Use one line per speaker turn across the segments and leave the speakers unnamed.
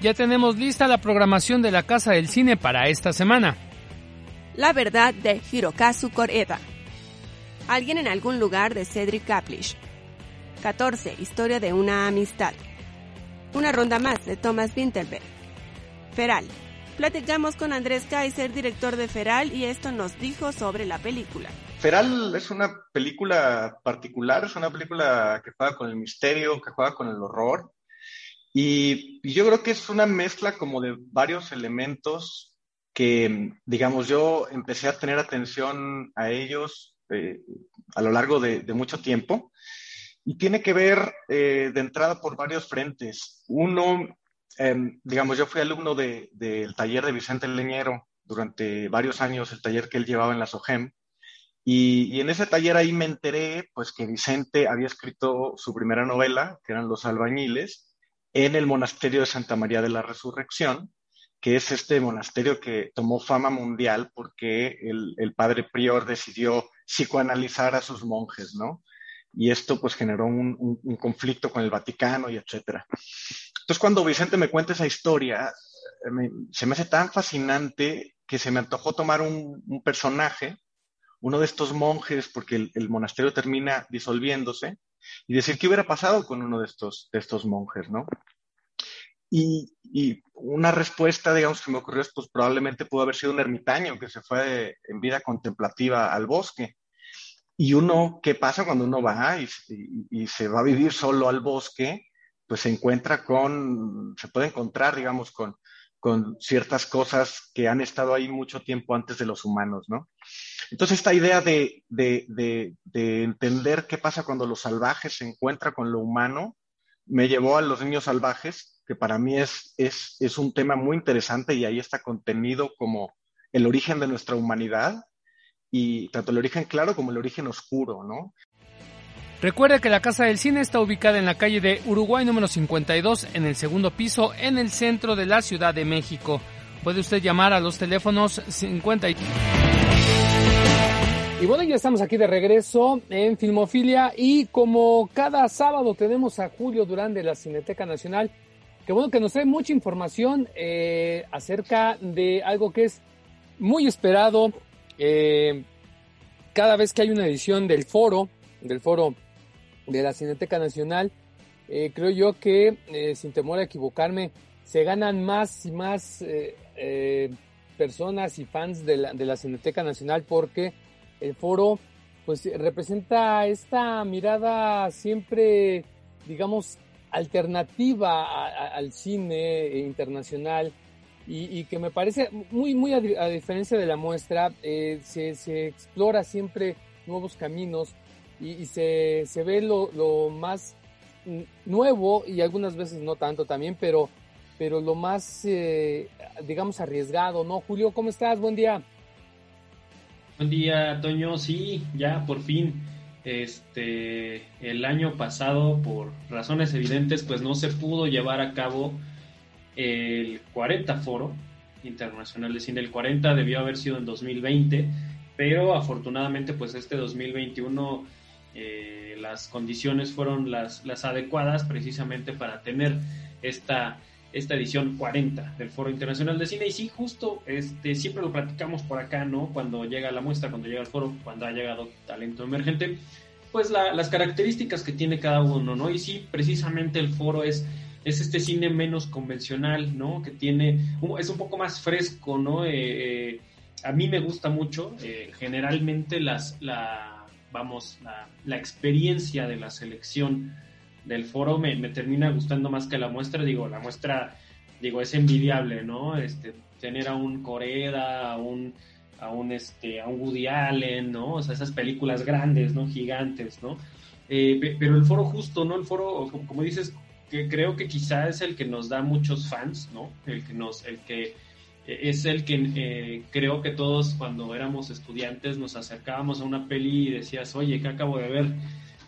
Ya tenemos lista la programación de la Casa del Cine para esta semana.
La verdad de Hirokazu Koreeda. Alguien en algún lugar de Cedric Kaplish. 14. Historia de una amistad. Una ronda más de Thomas Winterberg. Feral. Platicamos con Andrés Kaiser, director de Feral, y esto nos dijo sobre la película.
Feral es una película particular, es una película que juega con el misterio, que juega con el horror. Y, yo creo que es una mezcla como de varios elementos que, digamos, yo empecé a tener atención a ellos eh, a lo largo de, mucho tiempo. Y tiene que ver eh, de entrada por varios frentes. Uno, em, digamos, yo fui alumno del taller de Vicente Leñero durante varios años, el taller que él llevaba en la SOGEM. Y, y, en ese taller ahí me enteré, pues, que Vicente había escrito su primera novela, que eran Los Albañiles, en el monasterio de Santa María de la Resurrección, que es este monasterio que tomó fama mundial porque el, padre prior decidió psicoanalizar a sus monjes, ¿no? Y esto pues generó un, conflicto con el Vaticano y etcétera. Entonces cuando Vicente me cuenta esa historia, eh, se me hace tan fascinante que se me antojó tomar un, personaje, uno de estos monjes, porque el monasterio termina disolviéndose, y decir qué hubiera pasado con uno de estos, de estos monjes, ¿no? Y, una respuesta, digamos, que me ocurrió es, pues probablemente pudo haber sido un ermitaño que se fue en vida contemplativa al bosque. Y uno, ¿qué pasa cuando uno va y, y, se va a vivir solo al bosque? Pues se encuentra con, se puede encontrar, digamos, con, con ciertas cosas que han estado ahí mucho tiempo antes de los humanos, ¿no? Entonces, esta idea de, entender qué pasa cuando los salvajes se encuentran con lo humano me llevó a los niños salvajes, que para mí es un tema muy interesante y ahí está contenido como el origen de nuestra humanidad y tanto el origen claro como el origen oscuro, ¿no?
Recuerde que la Casa del Cine está ubicada en la calle de Uruguay número 52 en el segundo piso en el centro de la Ciudad de México. Puede usted llamar a los teléfonos 50 y... Y bueno, ya estamos aquí de regreso en Filmofilia y como cada sábado tenemos a Julio Durán de la Cineteca Nacional, que bueno que nos trae mucha información eh, acerca de algo que es muy esperado eh, cada vez que hay una edición del foro, del foro de la Cineteca Nacional, eh, creo yo que sin temor a equivocarme, se ganan más y más personas y fans de la, de la Cineteca Nacional porque el foro pues representa esta mirada siempre, digamos, alternativa al cine internacional y, que me parece muy, muy a, diferencia de la muestra, eh, se, explora siempre nuevos caminos y, se, se, ve lo, lo, más nuevo y algunas veces no tanto también, pero, pero lo más, eh, digamos, arriesgado, ¿no? Julio, ¿cómo estás? Buen día.
Buen día, Toño. Sí, ya por fin. Este, el año pasado, por razones evidentes, pues no se pudo llevar a cabo el 40 Foro Internacional de Cine. El 40 debió haber sido en 2020, pero afortunadamente, pues este 2021 eh, las condiciones fueron las, las adecuadas precisamente para tener esta esta edición 40 del Foro Internacional de Cine. Y sí, justo este, siempre lo platicamos por acá, ¿no? Cuando llega la muestra, cuando llega el foro, cuando ha llegado talento emergente, pues las características que tiene cada uno, ¿no? Y sí, precisamente el foro es, es este cine menos convencional, ¿no? Que tiene, es un poco más fresco, ¿no? Eh, eh, a mí me gusta mucho, eh, generalmente las, la, vamos, la, experiencia de la selección del foro me, termina gustando más que la muestra. Digo, la muestra, digo, es envidiable, ¿no? Este, tener a un Coreda, a un, a un, este, a un Woody Allen, ¿no? O sea, esas películas grandes, ¿no? Gigantes, ¿no? Eh, pero el foro justo, ¿no? El foro, como dices, que creo que quizá es el que nos da muchos fans, ¿no? El que nos, el que es el que eh, creo que todos cuando éramos estudiantes nos acercábamos a una peli y decías, oye, ¿qué acabo de ver?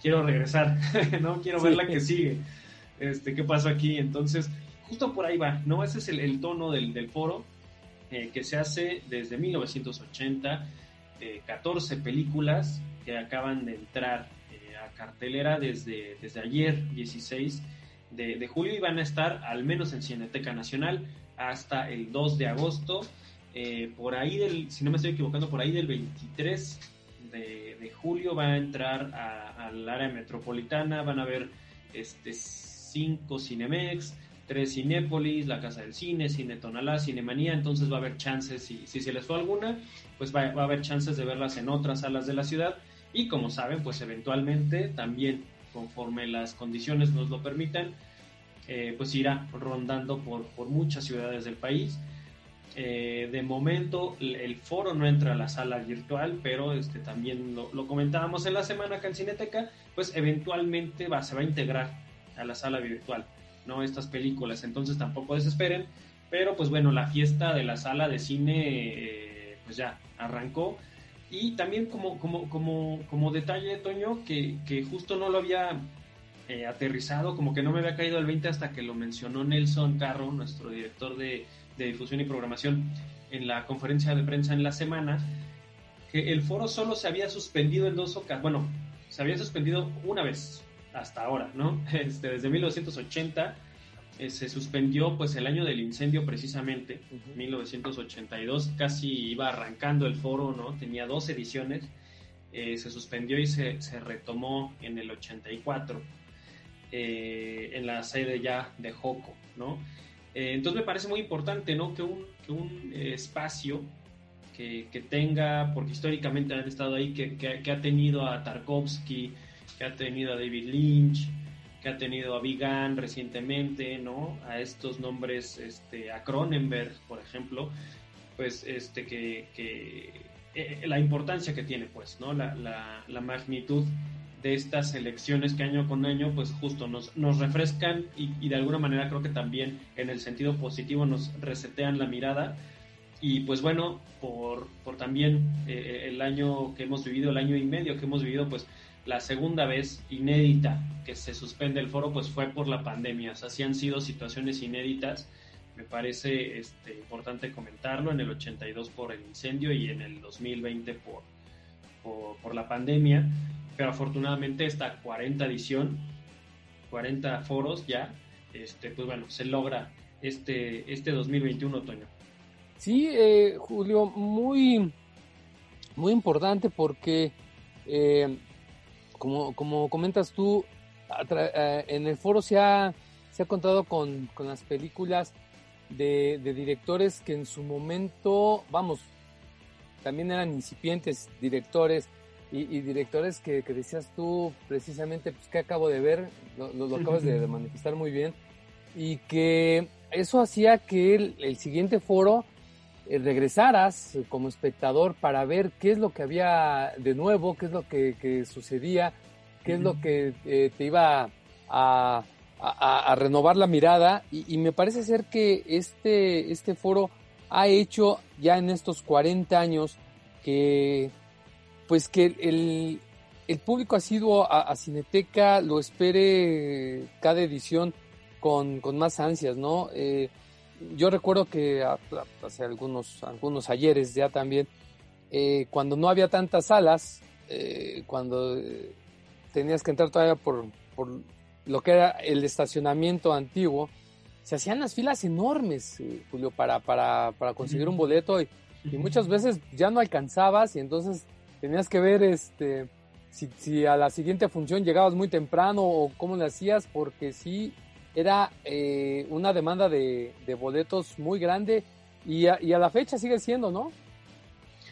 Quiero regresar, ¿no? Quiero ver la que sigue. Este, ¿Qué pasó aquí? Entonces, justo por ahí va, ¿no? Ese es el, tono del, del foro que se hace desde 1980, 14 películas que acaban de entrar cartelera desde, desde ayer, 16 de, julio, y van a estar al menos en Cineteca Nacional hasta el 2 de agosto. Eh, por ahí del, si no me estoy equivocando, por ahí del 23 de, julio va a entrar al área metropolitana, van a ver este, cinco Cinemex, tres Cinépolis, la Casa del Cine, Cine Tonalá, Cinemanía, entonces va a haber chances, si, si se les fue alguna, pues va, va, a haber chances de verlas en otras salas de la ciudad y como saben, pues eventualmente también, conforme las condiciones nos lo permitan, eh, pues irá rondando por, por, muchas ciudades del país. Eh, de momento el foro no entra a la sala virtual, pero este, también lo, comentábamos en la semana acá en Cineteca, pues eventualmente va, se va a integrar a la sala virtual, ¿no? Estas películas, entonces tampoco desesperen, pero pues bueno, la fiesta de la sala de cine eh, pues ya arrancó y también como, como, como, como detalle, Toño, que, que justo no lo había eh, aterrizado, como que no me había caído el 20 hasta que lo mencionó Nelson Carro, nuestro director de, de difusión y programación, en la conferencia de prensa en la semana, que el foro solo se había suspendido en dos ocasiones, bueno, se había suspendido una vez hasta ahora, ¿no? Este, desde 1980 eh, se suspendió pues el año del incendio precisamente, 1982, casi iba arrancando el foro, ¿no? Tenía dos ediciones, eh, se suspendió y se, retomó en el 84, eh, en la sede ya de Joco, ¿no? entonces me parece muy importante, ¿no? Que un, que un espacio que, que, tenga, porque históricamente han estado ahí, que, que, ha tenido a Tarkovsky, que ha tenido a David Lynch, que ha tenido a Vigan recientemente, ¿no? A estos nombres, este, a Cronenberg, por ejemplo, pues este que, que eh, la importancia que tiene, pues, ¿no? La, la, la, magnitud de estas elecciones que año con año, pues justo nos, nos refrescan y, de alguna manera creo que también en el sentido positivo nos resetean la mirada. Y pues bueno, por, por también eh, el año que hemos vivido, el año y medio que hemos vivido, pues la segunda vez inédita que se suspende el foro pues fue por la pandemia. O sea, sí han sido situaciones inéditas. Me parece este, importante comentarlo en el 82 por el incendio y en el 2020 por, por, la pandemia. Pero afortunadamente esta 40 edición, 40 foros ya, este, pues bueno, se logra este, este 2021 otoño.
Sí, eh, Julio, muy, muy importante porque eh, como, como comentas tú, eh, en el foro se ha, se ha contado con, con las películas de, de, directores que en su momento, vamos, también eran incipientes directores y, directores que, que, decías tú precisamente, pues que acabo de ver, lo, lo, acabas de, manifestar muy bien, y que eso hacía que el, el siguiente foro eh, regresaras como espectador para ver qué es lo que había de nuevo, qué es lo que, sucedía, qué es lo que eh, te iba a, renovar la mirada. Y, me parece ser que este, este foro ha hecho ya en estos 40 años que pues que el, el público asiduo a, a, Cineteca lo espere cada edición con, con más ansias, ¿no? Eh, yo recuerdo que hace algunos, algunos ayeres ya también, eh, cuando no había tantas salas, eh, cuando tenías que entrar todavía por, por lo que era el estacionamiento antiguo, se hacían las filas enormes, Julio, para, para, para conseguir un boleto y, y, muchas veces ya no alcanzabas y entonces tenías que ver este si, a la siguiente función llegabas muy temprano o cómo le hacías, porque sí era eh, una demanda de, boletos muy grande y a, la fecha sigue siendo, ¿no?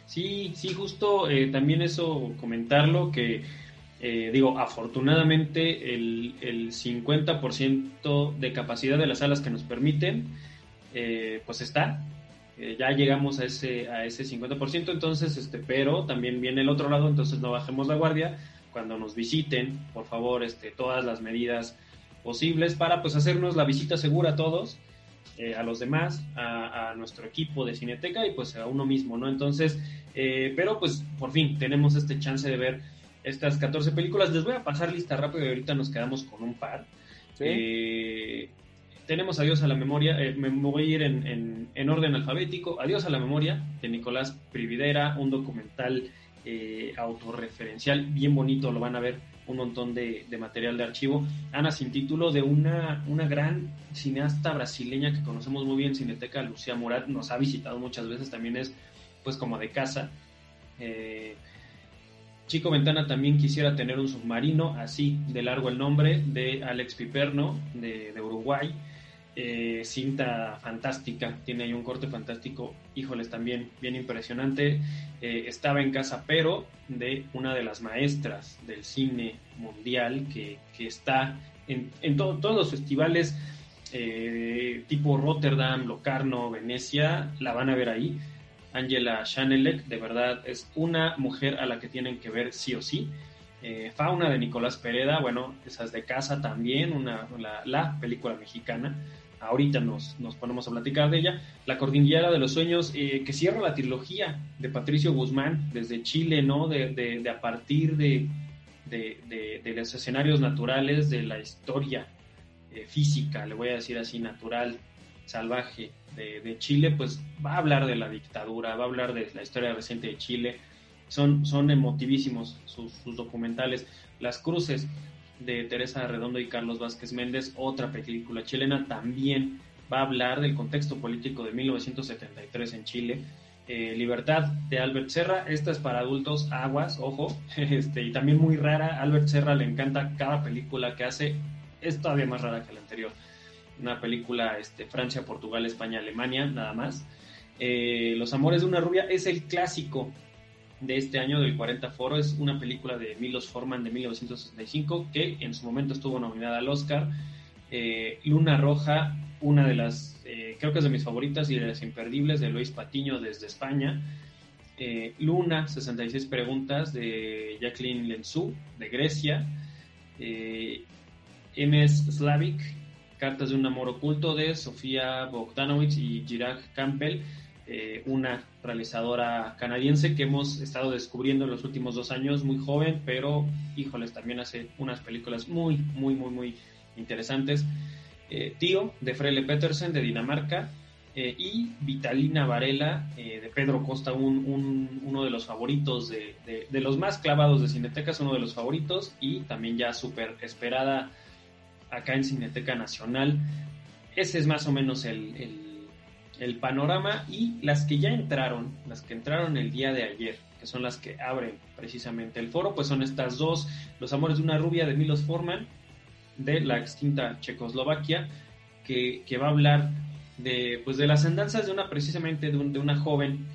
Sí, sí, justo eh, también eso comentarlo, que eh, digo, afortunadamente el, el 50% de capacidad de las salas que nos permiten, pues está, ya llegamos a ese, a ese 50%, entonces, este, pero también viene el otro lado, entonces no bajemos la guardia, cuando nos visiten, por favor, este, todas las medidas posibles para pues hacernos la visita segura a todos, eh, a los demás, a, nuestro equipo de Cineteca y pues a uno mismo, ¿no? Entonces, eh, pero pues por fin tenemos este chance de ver estas 14 películas. Les voy a pasar lista rápido y ahorita nos quedamos con un par. Eh, tenemos Adiós a la Memoria, me voy a ir en, en, orden alfabético. Adiós a la Memoria de Nicolás Prividera, un documental autorreferencial bien bonito, lo van a ver un montón de, material de archivo. Ana sin título de una, una gran cineasta brasileña que conocemos muy bien, Cineteca, Lucía Morat, nos ha visitado muchas veces, también es pues como de casa. Eh, Chico Ventana también quisiera tener un submarino, así de largo el nombre, de Alex Piperno, de, de Uruguay. Eh, cinta fantástica, tiene ahí un corte fantástico, híjoles, también bien impresionante. Eh, estaba en casa, pero de una de las maestras del cine mundial que, está en, todos los festivales eh, tipo Rotterdam, Locarno, Venecia, la van a ver ahí. Angela Chanelek, de verdad, es una mujer a la que tienen que ver sí o sí. Fauna de Nicolás Pereda, bueno, esas de casa también, una, la película mexicana ahorita nos, nos ponemos a platicar de ella, La Cordillera de los Sueños, eh, que cierra la trilogía de Patricio Guzmán desde Chile, ¿no? De, de, a partir de, de, los escenarios naturales de la historia eh, física, le voy a decir así, natural, salvaje de, Chile, pues va a hablar de la dictadura, va a hablar de la historia reciente de Chile. Son, son emotivísimos sus documentales. Las cruces, de Teresa Redondo y Carlos Vázquez Méndez, otra película chilena, también va a hablar del contexto político de 1973 en Chile. Eh, Libertad de Albert Serra, esta es para adultos, aguas, ojo, este, y también muy rara. Albert Serra le encanta cada película que hace, es todavía más rara que la anterior. Una película este, Francia, Portugal, España, Alemania, nada más. Eh, Los Amores de una Rubia es el clásico de este año del 40 Foro. Es una película de Milos Forman de 1965 que en su momento estuvo nominada al Oscar. Eh, Luna Roja, una de las, eh, creo que es de mis favoritas y de las imperdibles de Luis Patiño desde España. Eh, Luna, 66 preguntas de Jacqueline Lensú de Grecia. MS Slavic, Cartas de un amor oculto de Sofía Bogdanovich y Girard Campbell una realizadora canadiense que hemos estado descubriendo en los últimos dos años, muy joven, pero híjoles, también hace unas películas muy, muy, muy, muy interesantes. Eh, Tío, de Frele Petersen, de Dinamarca, eh, y Vitalina Varela, de Pedro Costa, un, uno de los favoritos, de, de, los más clavados de Cineteca, es uno de los favoritos, y también ya súper esperada acá en Cineteca Nacional. Ese es más o menos el panorama y las que ya entraron, las que entraron el día de ayer, que son las que abren precisamente el foro, pues son estas dos, Los Amores de una Rubia de Milos Forman, de la extinta Checoslovaquia, que, va a hablar de, pues de las andanzas de una, precisamente de, una joven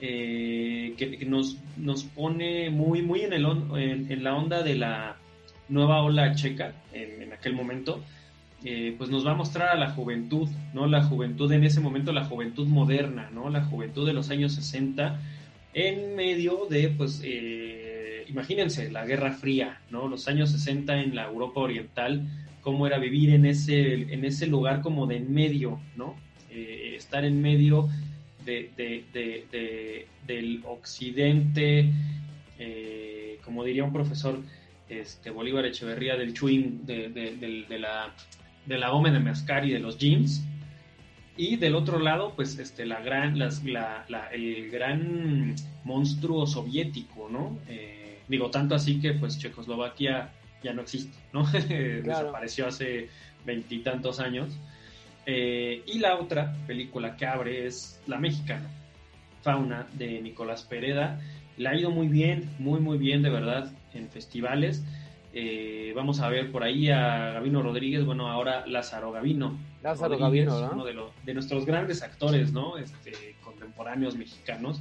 eh, que, nos, nos pone muy, muy en, el, en, la onda de la nueva ola checa en, en aquel momento, eh, pues nos va a mostrar a la juventud, ¿no? La juventud en ese momento, la juventud moderna, ¿no? La juventud de los años 60 en medio de, pues, eh, imagínense, la Guerra Fría, ¿no? Los años 60 en la Europa Oriental, cómo era vivir en ese, en ese lugar como de en medio, ¿no? Eh, estar en medio de, del occidente, como diría un profesor, este, Bolívar Echeverría, del Chuin, de, la de la Ome de Mascari de los jeans. Y del otro lado, pues este, la gran, las, la, el gran monstruo soviético, ¿no? Eh, digo, tanto así que pues Checoslovaquia ya no existe, ¿no? Desapareció hace veintitantos años. Eh, y la otra película que abre es La Mexicana, Fauna, de Nicolás Pereda. La ha ido muy bien, muy, muy bien, de verdad, en festivales. Eh, vamos a ver por ahí a Gavino Rodríguez, bueno, ahora Lázaro Gavino.
Lázaro Gavino, ¿no?
Uno de, de, nuestros grandes actores, ¿no? Este, contemporáneos mexicanos.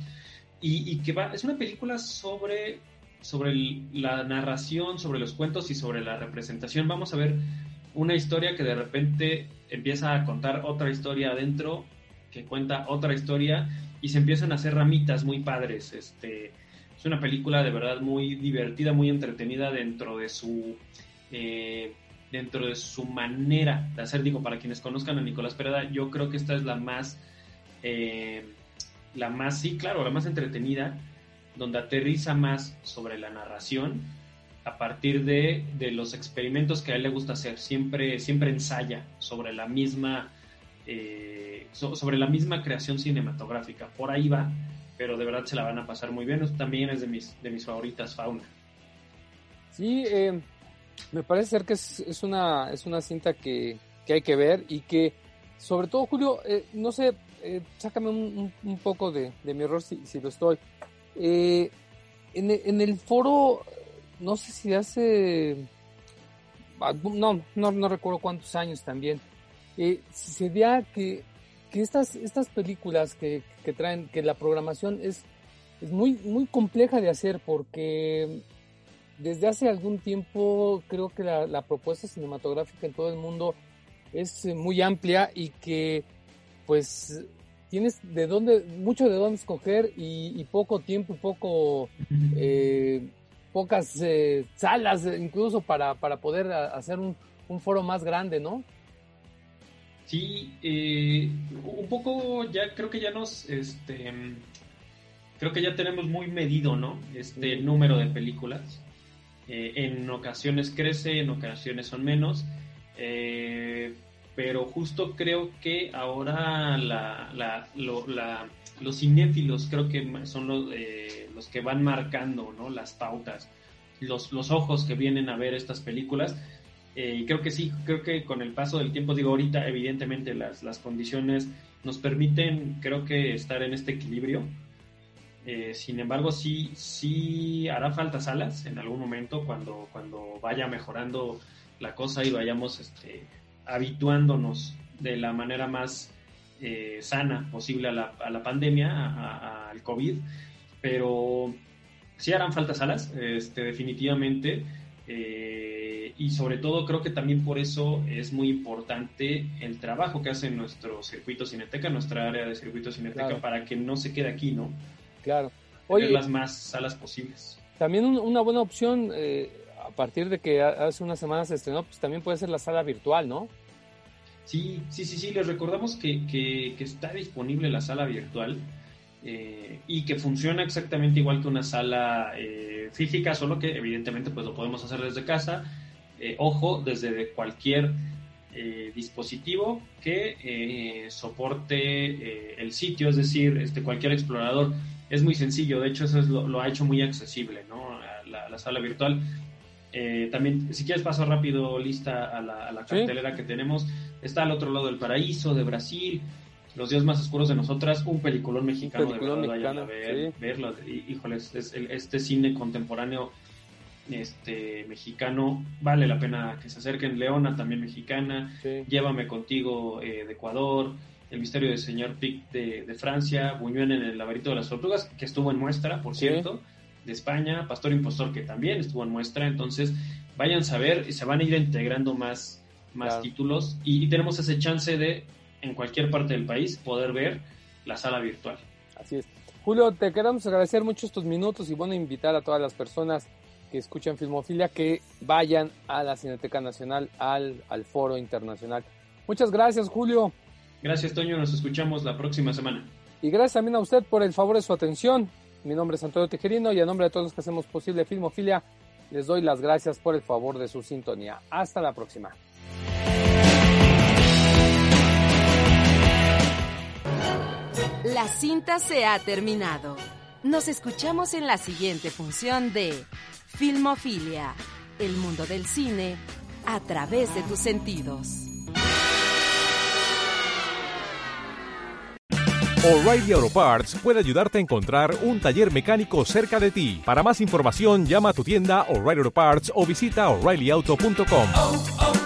Y, que va, es una película sobre, sobre la narración, sobre los cuentos y sobre la representación. Vamos a ver una historia que de repente empieza a contar otra historia adentro, que cuenta otra historia, y se empiezan a hacer ramitas muy padres. Este, Es una película de verdad muy divertida, muy entretenida dentro de su eh, dentro de su manera de hacer. Digo, para quienes conozcan a Nicolás Pereda, yo creo que esta es la más eh, la más, sí, claro, la más entretenida, donde aterriza más sobre la narración a partir de, los experimentos que a él le gusta hacer. Siempre, siempre ensaya sobre la misma eh, sobre la misma creación cinematográfica. Por ahí va, pero de verdad se la van a pasar muy bien. también es de mis, de mis favoritas, Fauna.
Sí, eh, me parece ser que es, una, es una cinta que, hay que ver y que, sobre todo, Julio, eh, no sé, sácame un, poco de, mi error si, lo estoy. En, en, el foro, no sé si hace... Ah, no, no, no recuerdo cuántos años también eh, se vea que, que estas, estas películas que, que, traen, que la programación es, es muy, muy compleja de hacer porque desde hace algún tiempo creo que la, propuesta cinematográfica en todo el mundo es eh, muy amplia y que pues tienes de dónde, mucho de dónde escoger y, poco tiempo, poco, eh, pocas eh, salas incluso para, para poder hacer un, un, foro más grande, ¿no?
Sí, eh, un poco ya creo que ya nos, este, creo que ya tenemos muy medido, ¿no? Este número de películas. Eh, en ocasiones crece, en ocasiones son menos. Eh, pero justo creo que ahora la, los cinéfilos creo que son los, los que van marcando ¿no? las pautas, los, los ojos que vienen a ver estas películas eh, creo que sí, creo que con el paso del tiempo, digo, ahorita evidentemente las, las condiciones nos permiten, creo que, estar en este equilibrio. Eh, sin embargo, sí, sí hará falta salas en algún momento cuando, cuando vaya mejorando la cosa y vayamos este, habituándonos de la manera más eh, sana posible a la, a la pandemia, al COVID. Pero sí harán falta salas, este, definitivamente. Y sobre todo creo que también por eso es muy importante el trabajo que hace nuestro circuito cineteca, nuestra área de circuito cineteca, para que no se quede aquí, ¿no?
Claro.
Oye, las más salas posibles.
También una buena opción, eh, a partir de que hace unas semanas se estrenó, pues también puede ser la sala virtual, ¿no?
Sí, sí, sí, sí, les recordamos que, que, que está disponible la sala virtual. Eh, y que funciona exactamente igual que una sala eh, física, solo que evidentemente pues lo podemos hacer desde casa, eh, ojo, desde cualquier dispositivo que soporte el sitio, es decir, este, cualquier explorador. Es muy sencillo, de hecho eso es lo, ha hecho muy accesible, ¿no? La, sala virtual. también, si quieres paso rápido lista a la, a cartelera que tenemos, está al otro lado del paraíso de Brasil, los días más oscuros de nosotras, un peliculón mexicano, de verdad, vayan a ver, verlo. Híjoles, es este cine contemporáneo este mexicano, vale la pena que se acerquen. Leona, también mexicana, Llévame contigo eh, de Ecuador, El misterio del señor Pic de, Francia, Buñuel en el laberinto de las tortugas, que estuvo en muestra, por cierto, de España, Pastor Impostor, que también estuvo en muestra. Entonces, vayan a ver y se van a ir integrando más, más títulos y tenemos ese chance de en cualquier parte del país poder ver la sala virtual.
Así es. Julio, te queremos agradecer mucho estos minutos y bueno, invitar a todas las personas que escuchan Filmofilia que vayan a la Cineteca Nacional, al, al Foro Internacional. Muchas gracias, Julio.
Gracias, Toño. Nos escuchamos la próxima semana.
Y gracias también a usted por el favor de su atención. Mi nombre es Antonio Tejerino y a nombre de todos los que hacemos posible Filmofilia, les doy las gracias por el favor de su sintonía. Hasta la próxima.
La cinta se ha terminado. Nos escuchamos en la siguiente función de Filmofilia, el mundo del cine a través de tus sentidos.
O'Reilly Auto Parts puede ayudarte a encontrar un taller mecánico cerca de ti. Para más información, llama a tu tienda O'Reilly Auto Parts o visita oreillyauto.com.